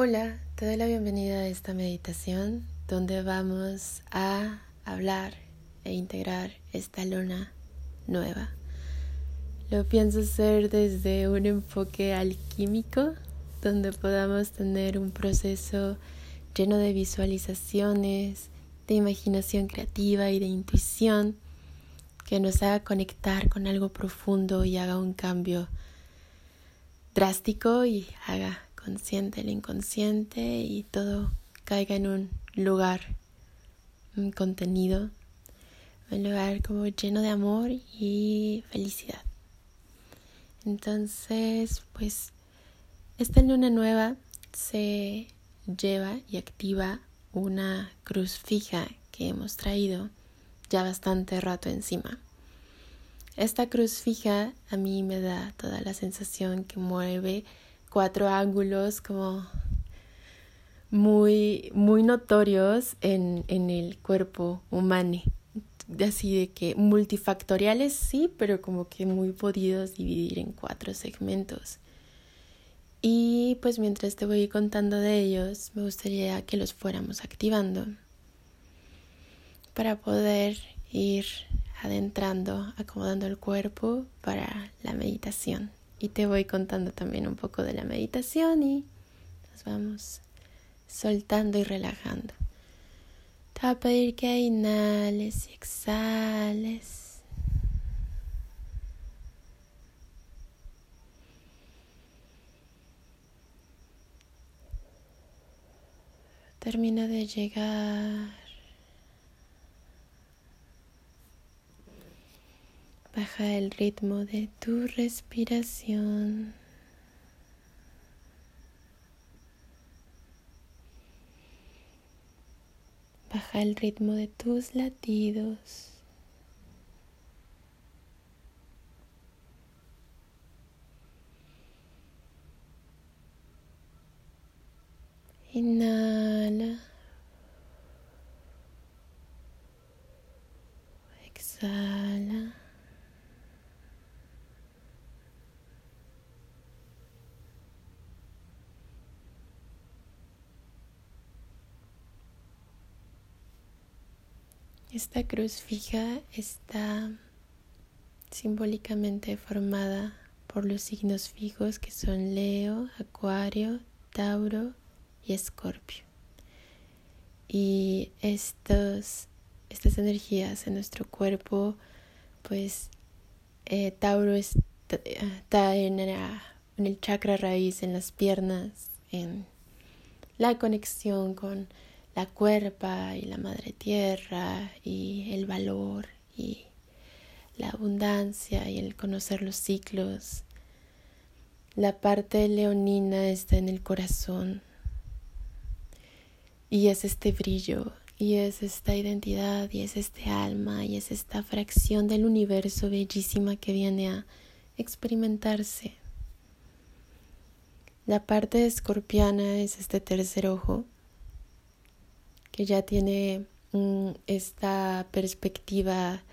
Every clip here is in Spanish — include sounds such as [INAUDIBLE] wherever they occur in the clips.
Hola, te doy la bienvenida a esta meditación donde vamos a hablar e integrar esta luna nueva. Lo pienso hacer desde un enfoque alquímico donde podamos tener un proceso lleno de visualizaciones, de imaginación creativa y de intuición que nos haga conectar con algo profundo y haga un cambio drástico y haga consciente el inconsciente y todo caiga en un lugar, un contenido, un lugar como lleno de amor y felicidad. Entonces, pues, esta luna nueva se lleva y activa una cruz fija que hemos traído ya bastante rato encima. Esta cruz fija a mí me da toda la sensación que mueve cuatro ángulos como muy, muy notorios en, en el cuerpo humano. Así de que multifactoriales sí, pero como que muy podidos dividir en cuatro segmentos. Y pues mientras te voy contando de ellos, me gustaría que los fuéramos activando para poder ir adentrando, acomodando el cuerpo para la meditación y te voy contando también un poco de la meditación y nos vamos soltando y relajando. Te voy a pedir que inhales y exhales. Termina de llegar Baja el ritmo de tu respiración. Baja el ritmo de tus latidos. Inhala. Exhala. Esta cruz fija está simbólicamente formada por los signos fijos que son Leo, Acuario, Tauro y Escorpio. Y estos, estas energías en nuestro cuerpo, pues eh, Tauro está en, en el chakra raíz, en las piernas, en la conexión con la cuerpa y la madre tierra y el valor y la abundancia y el conocer los ciclos. La parte leonina está en el corazón y es este brillo y es esta identidad y es este alma y es esta fracción del universo bellísima que viene a experimentarse. La parte escorpiana es este tercer ojo que ya tiene mm, esta perspectiva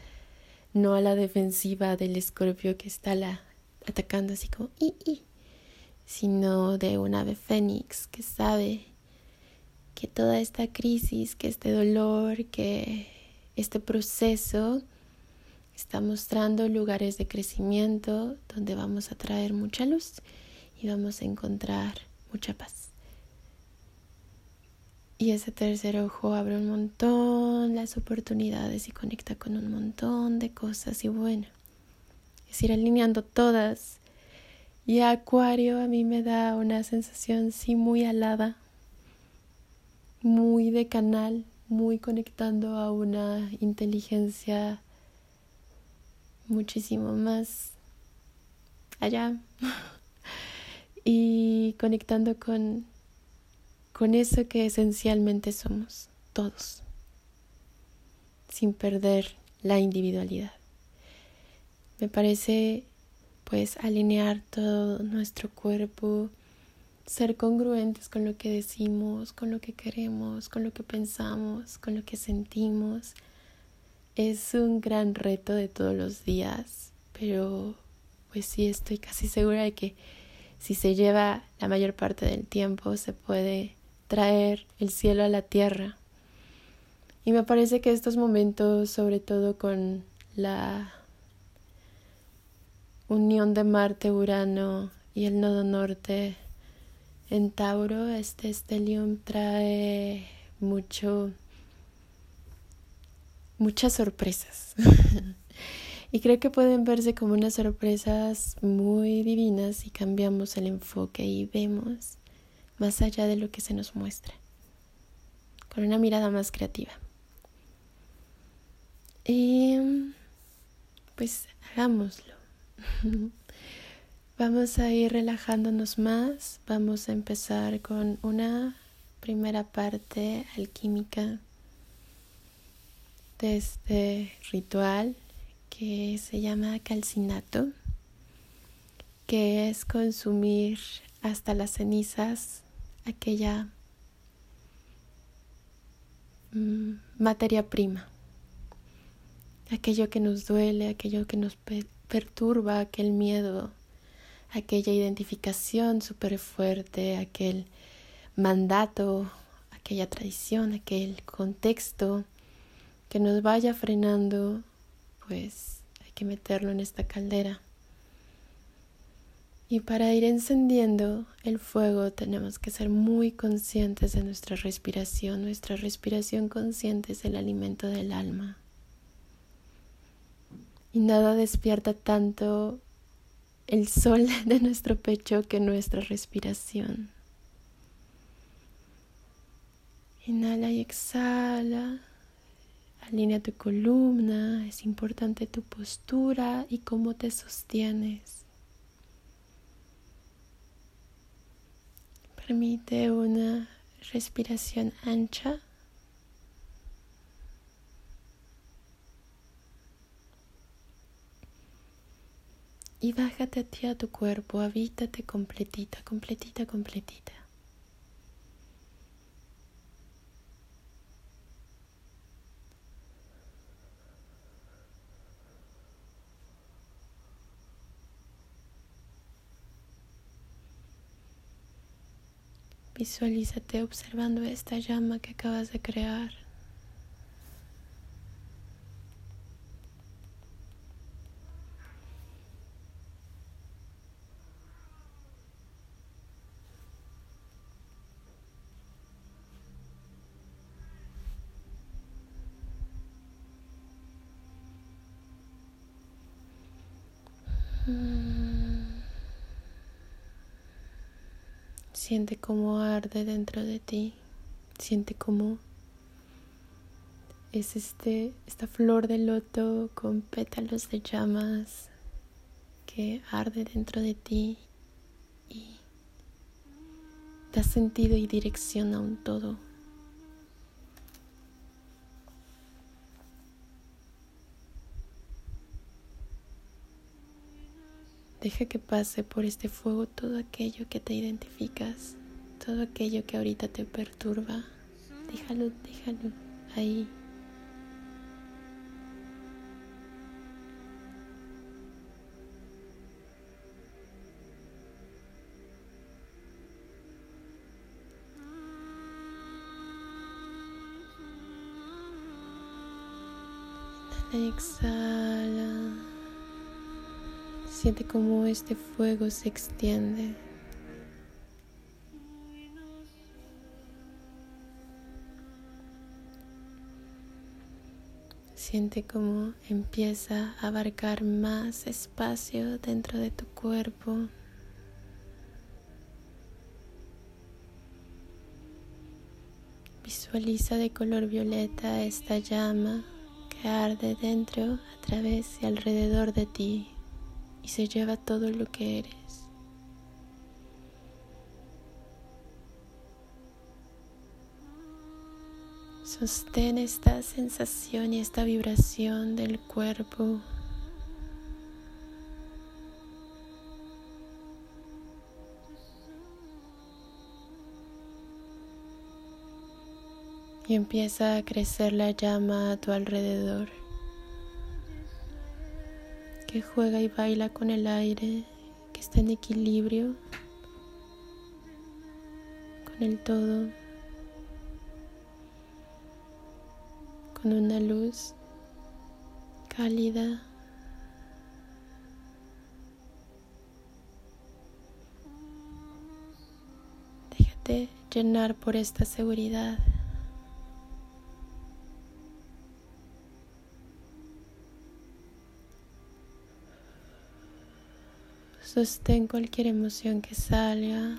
no a la defensiva del escorpio que está la, atacando así como y, sino de un ave fénix que sabe que toda esta crisis, que este dolor, que este proceso está mostrando lugares de crecimiento donde vamos a traer mucha luz y vamos a encontrar mucha paz. Y ese tercer ojo abre un montón las oportunidades y conecta con un montón de cosas y bueno, es ir alineando todas. Y Acuario a mí me da una sensación sí muy alada, muy de canal, muy conectando a una inteligencia muchísimo más allá [LAUGHS] y conectando con con eso que esencialmente somos todos, sin perder la individualidad. Me parece pues alinear todo nuestro cuerpo, ser congruentes con lo que decimos, con lo que queremos, con lo que pensamos, con lo que sentimos. Es un gran reto de todos los días, pero pues sí estoy casi segura de que si se lleva la mayor parte del tiempo, se puede traer el cielo a la tierra. Y me parece que estos momentos, sobre todo con la unión de Marte, Urano y el nodo norte en Tauro, este estelium trae mucho muchas sorpresas. [LAUGHS] y creo que pueden verse como unas sorpresas muy divinas si cambiamos el enfoque y vemos más allá de lo que se nos muestra, con una mirada más creativa. Y pues hagámoslo. [LAUGHS] Vamos a ir relajándonos más. Vamos a empezar con una primera parte alquímica de este ritual que se llama calcinato, que es consumir hasta las cenizas aquella mm, materia prima, aquello que nos duele, aquello que nos perturba, aquel miedo, aquella identificación súper fuerte, aquel mandato, aquella tradición, aquel contexto que nos vaya frenando, pues hay que meterlo en esta caldera. Y para ir encendiendo el fuego tenemos que ser muy conscientes de nuestra respiración. Nuestra respiración consciente es el alimento del alma. Y nada despierta tanto el sol [LAUGHS] de nuestro pecho que nuestra respiración. Inhala y exhala. Alinea tu columna. Es importante tu postura y cómo te sostienes. Permite una respiración ancha. Y bájate a ti a tu cuerpo, habítate completita, completita, completita. Visualízate observando esta llama que acabas de crear. Siente cómo arde dentro de ti. Siente cómo es este, esta flor de loto con pétalos de llamas que arde dentro de ti y da sentido y dirección a un todo. Deja que pase por este fuego todo aquello que te identificas, todo aquello que ahorita te perturba. Déjalo, déjalo ahí. Exhala. Siente cómo este fuego se extiende. Siente cómo empieza a abarcar más espacio dentro de tu cuerpo. Visualiza de color violeta esta llama que arde dentro, a través y alrededor de ti y se lleva todo lo que eres. Sostén esta sensación y esta vibración del cuerpo. Y empieza a crecer la llama a tu alrededor que juega y baila con el aire, que está en equilibrio, con el todo, con una luz cálida. Déjate llenar por esta seguridad. Sostén cualquier emoción que salga.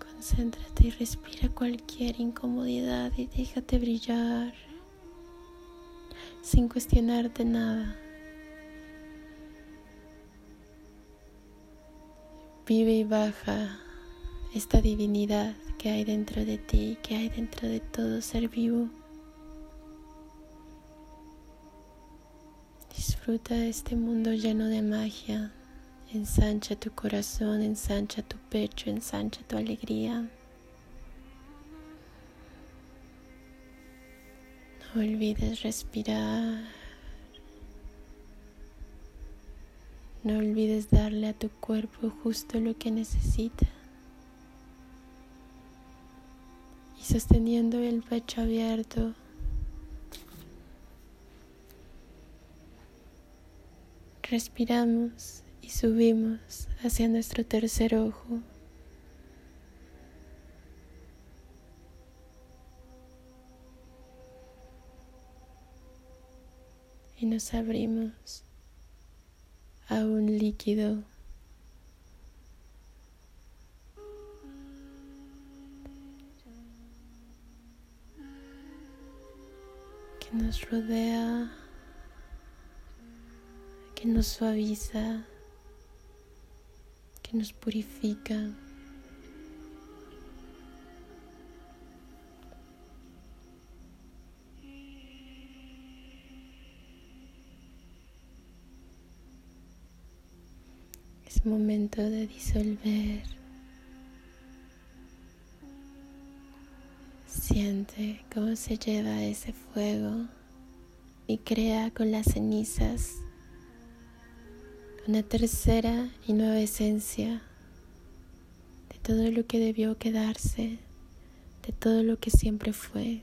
Concéntrate y respira cualquier incomodidad y déjate brillar sin cuestionarte nada. Vive y baja esta divinidad que hay dentro de ti, que hay dentro de todo ser vivo. Disfruta de este mundo lleno de magia. Ensancha tu corazón, ensancha tu pecho, ensancha tu alegría. No olvides respirar. No olvides darle a tu cuerpo justo lo que necesita. Y sosteniendo el pecho abierto, Respiramos y subimos hacia nuestro tercer ojo. Y nos abrimos a un líquido que nos rodea que nos suaviza, que nos purifica. Es momento de disolver. Siente cómo se lleva ese fuego y crea con las cenizas una tercera y nueva esencia de todo lo que debió quedarse, de todo lo que siempre fue.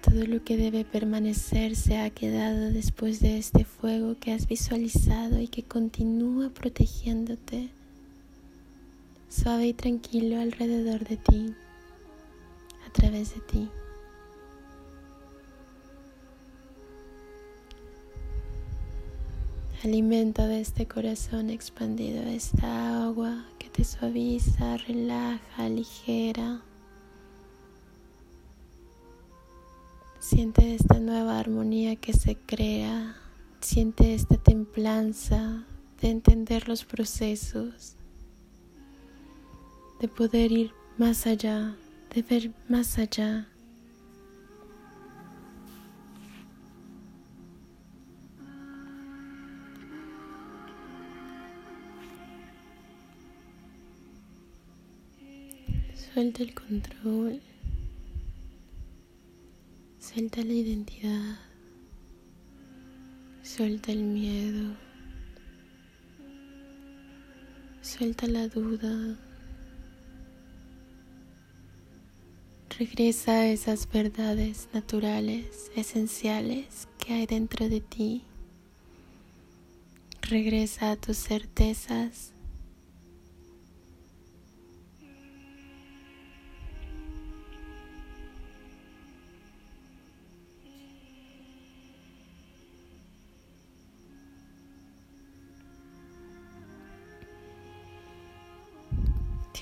Todo lo que debe permanecer se ha quedado después de este fuego que has visualizado y que continúa protegiéndote, suave y tranquilo alrededor de ti, a través de ti. Alimenta de este corazón expandido esta agua que te suaviza, relaja, ligera. Siente esta nueva armonía que se crea. Siente esta templanza de entender los procesos, de poder ir más allá, de ver más allá. Suelta el control. Suelta la identidad. Suelta el miedo. Suelta la duda. Regresa a esas verdades naturales, esenciales que hay dentro de ti. Regresa a tus certezas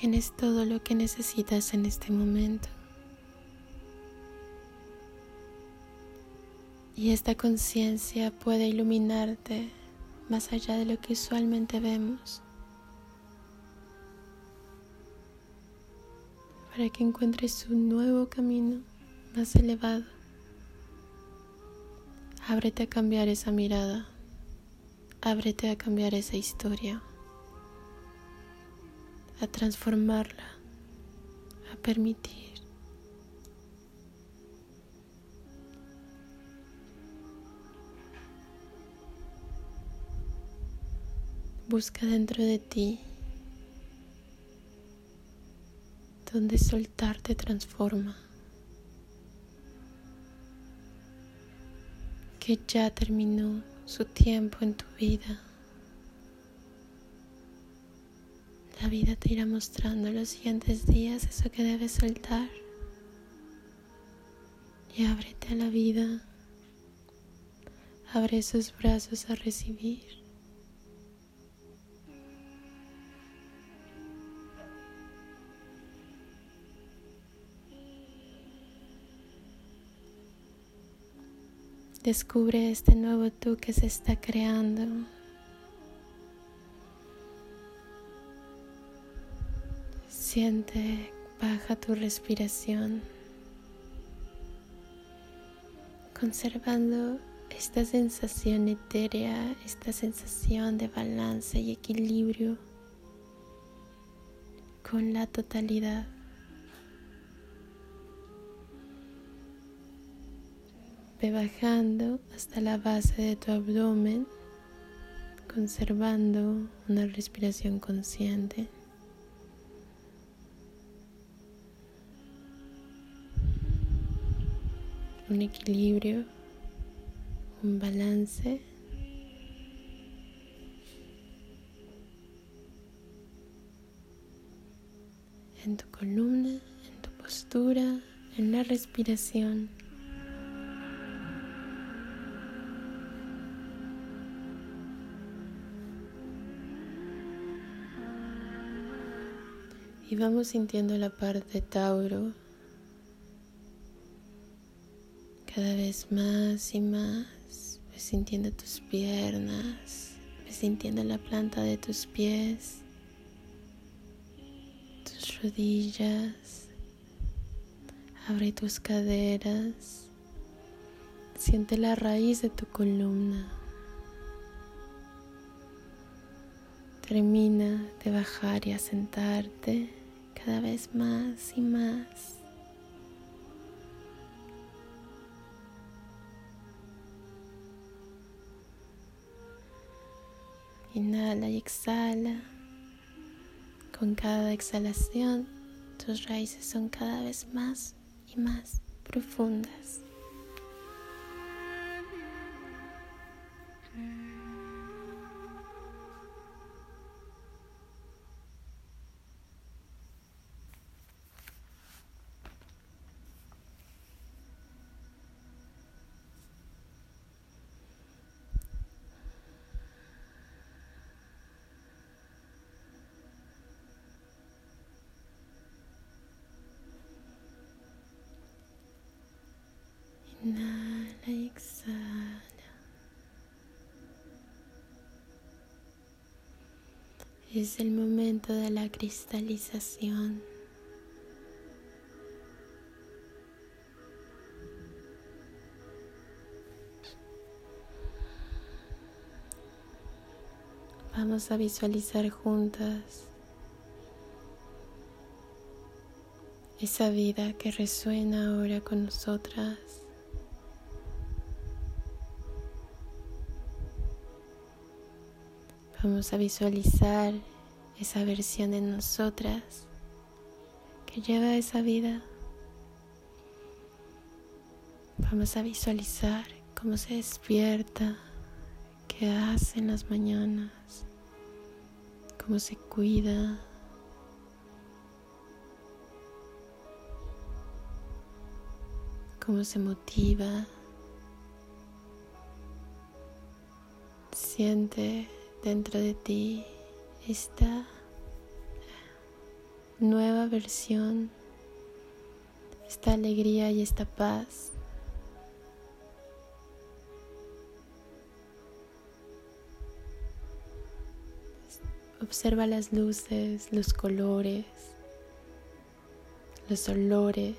Tienes todo lo que necesitas en este momento. Y esta conciencia puede iluminarte más allá de lo que usualmente vemos. Para que encuentres un nuevo camino más elevado. Ábrete a cambiar esa mirada. Ábrete a cambiar esa historia a transformarla, a permitir. Busca dentro de ti donde soltar te transforma. Que ya terminó su tiempo en tu vida. La vida te irá mostrando los siguientes días eso que debes soltar. Y ábrete a la vida. Abre esos brazos a recibir. Descubre este nuevo tú que se está creando. Siente, baja tu respiración, conservando esta sensación etérea, esta sensación de balance y equilibrio con la totalidad. bajando hasta la base de tu abdomen, conservando una respiración consciente. Un equilibrio, un balance. en tu columna, en tu postura, en la respiración. Y vamos sintiendo la parte Tauro cada vez más y más. Ves sintiendo tus piernas, ves sintiendo la planta de tus pies, tus rodillas. Abre tus caderas. Siente la raíz de tu columna. Termina de bajar y asentarte cada vez más y más. Inhala y exhala. Con cada exhalación, tus raíces son cada vez más y más profundas. Es el momento de la cristalización. Vamos a visualizar juntas esa vida que resuena ahora con nosotras. Vamos a visualizar esa versión de nosotras que lleva esa vida. Vamos a visualizar cómo se despierta, qué hace en las mañanas, cómo se cuida. cómo se motiva, siente dentro de ti esta nueva versión, esta alegría y esta paz. Observa las luces, los colores, los olores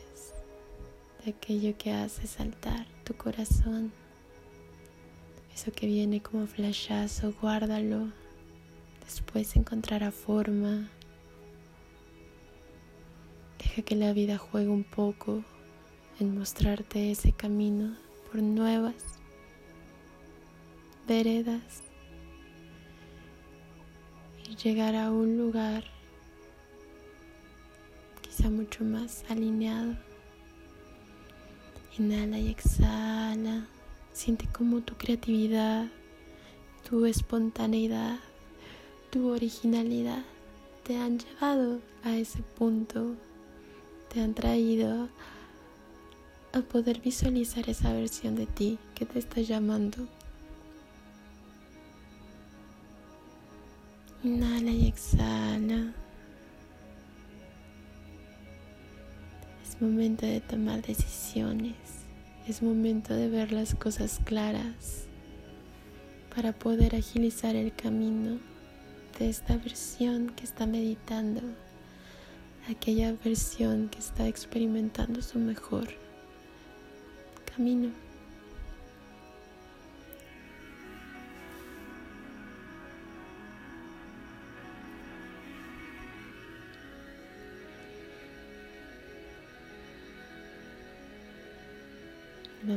de aquello que hace saltar tu corazón. Eso que viene como flashazo, guárdalo. Después encontrará forma. Deja que la vida juegue un poco en mostrarte ese camino por nuevas veredas y llegar a un lugar quizá mucho más alineado. Inhala y exhala. Siente como tu creatividad, tu espontaneidad, tu originalidad te han llevado a ese punto, te han traído a poder visualizar esa versión de ti que te está llamando. Inhala y exhala. Es momento de tomar decisiones. Es momento de ver las cosas claras para poder agilizar el camino de esta versión que está meditando, aquella versión que está experimentando su mejor camino.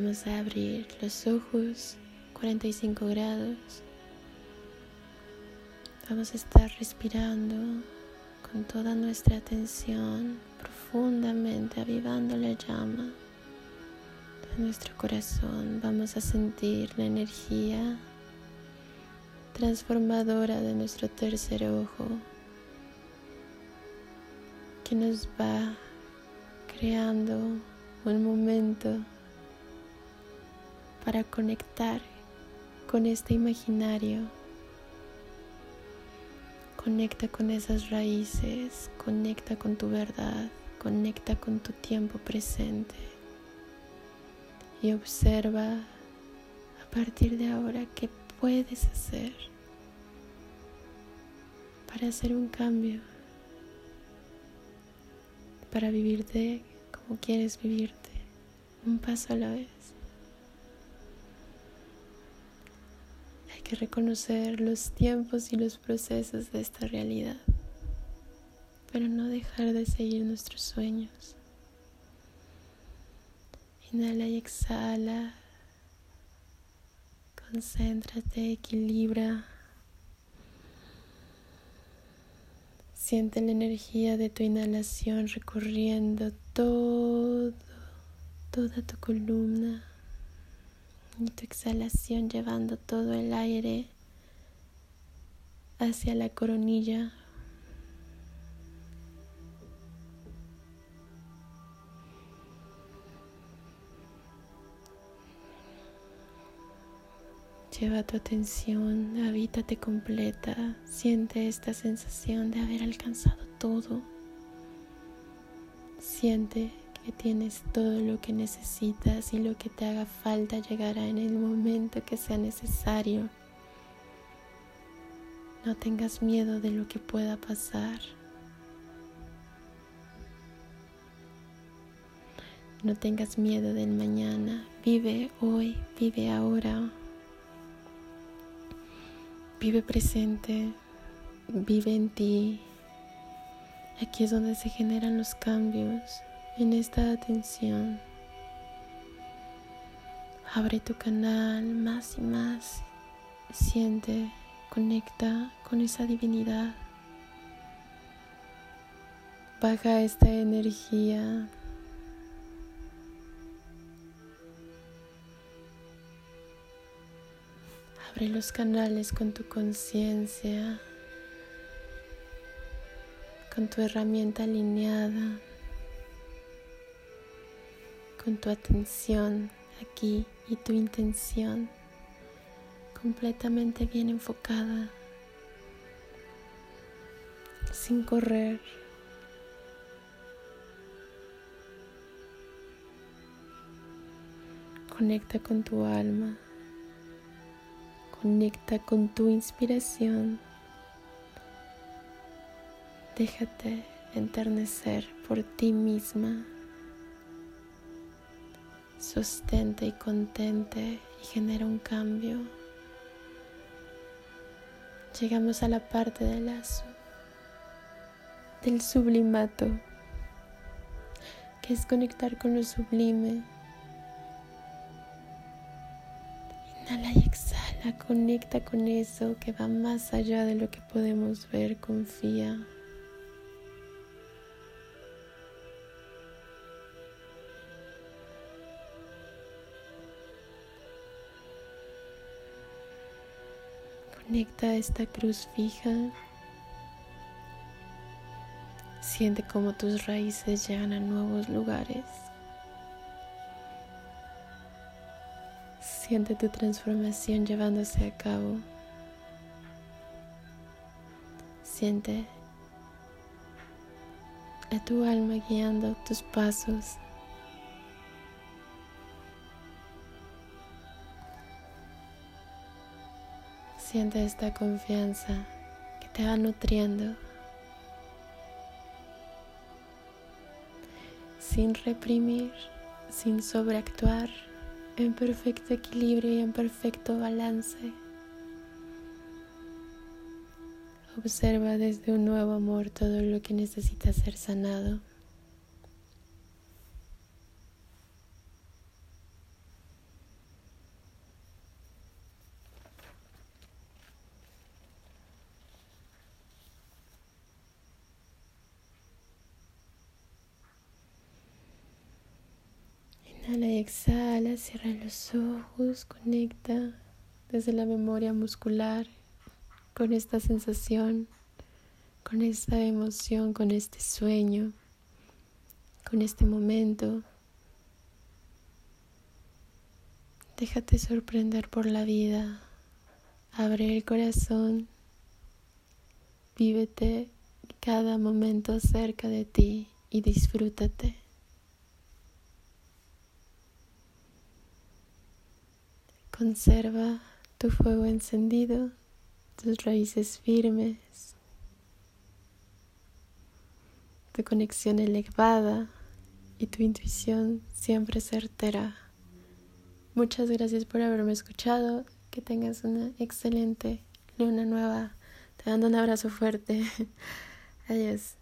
Vamos a abrir los ojos 45 grados. Vamos a estar respirando con toda nuestra atención profundamente, avivando la llama de nuestro corazón. Vamos a sentir la energía transformadora de nuestro tercer ojo que nos va creando un momento para conectar con este imaginario. Conecta con esas raíces, conecta con tu verdad, conecta con tu tiempo presente y observa a partir de ahora qué puedes hacer para hacer un cambio, para vivirte como quieres vivirte, un paso a la vez. Que reconocer los tiempos y los procesos de esta realidad, pero no dejar de seguir nuestros sueños. Inhala y exhala. Concéntrate, equilibra. Siente la energía de tu inhalación recorriendo todo, toda tu columna tu exhalación llevando todo el aire hacia la coronilla. Lleva tu atención, habítate completa, siente esta sensación de haber alcanzado todo. Siente tienes todo lo que necesitas y lo que te haga falta llegará en el momento que sea necesario. No tengas miedo de lo que pueda pasar. No tengas miedo del mañana. Vive hoy, vive ahora. Vive presente, vive en ti. Aquí es donde se generan los cambios en esta atención. Abre tu canal más y más. Siente, conecta con esa divinidad. Baja esta energía. Abre los canales con tu conciencia, con tu herramienta alineada con tu atención aquí y tu intención completamente bien enfocada, sin correr. Conecta con tu alma, conecta con tu inspiración. Déjate enternecer por ti misma sostente y contente y genera un cambio. Llegamos a la parte del lazo, del sublimato, que es conectar con lo sublime. Inhala y exhala. Conecta con eso que va más allá de lo que podemos ver, confía. Conecta esta cruz fija. Siente cómo tus raíces llegan a nuevos lugares. Siente tu transformación llevándose a cabo. Siente a tu alma guiando tus pasos. Siente esta confianza que te va nutriendo sin reprimir, sin sobreactuar, en perfecto equilibrio y en perfecto balance. Observa desde un nuevo amor todo lo que necesita ser sanado. Inhala y exhala, cierra los ojos, conecta desde la memoria muscular con esta sensación, con esta emoción, con este sueño, con este momento. Déjate sorprender por la vida, abre el corazón, vívete cada momento cerca de ti y disfrútate. Conserva tu fuego encendido, tus raíces firmes, tu conexión elevada y tu intuición siempre certera. Muchas gracias por haberme escuchado. Que tengas una excelente luna nueva. Te mando un abrazo fuerte. [LAUGHS] Adiós.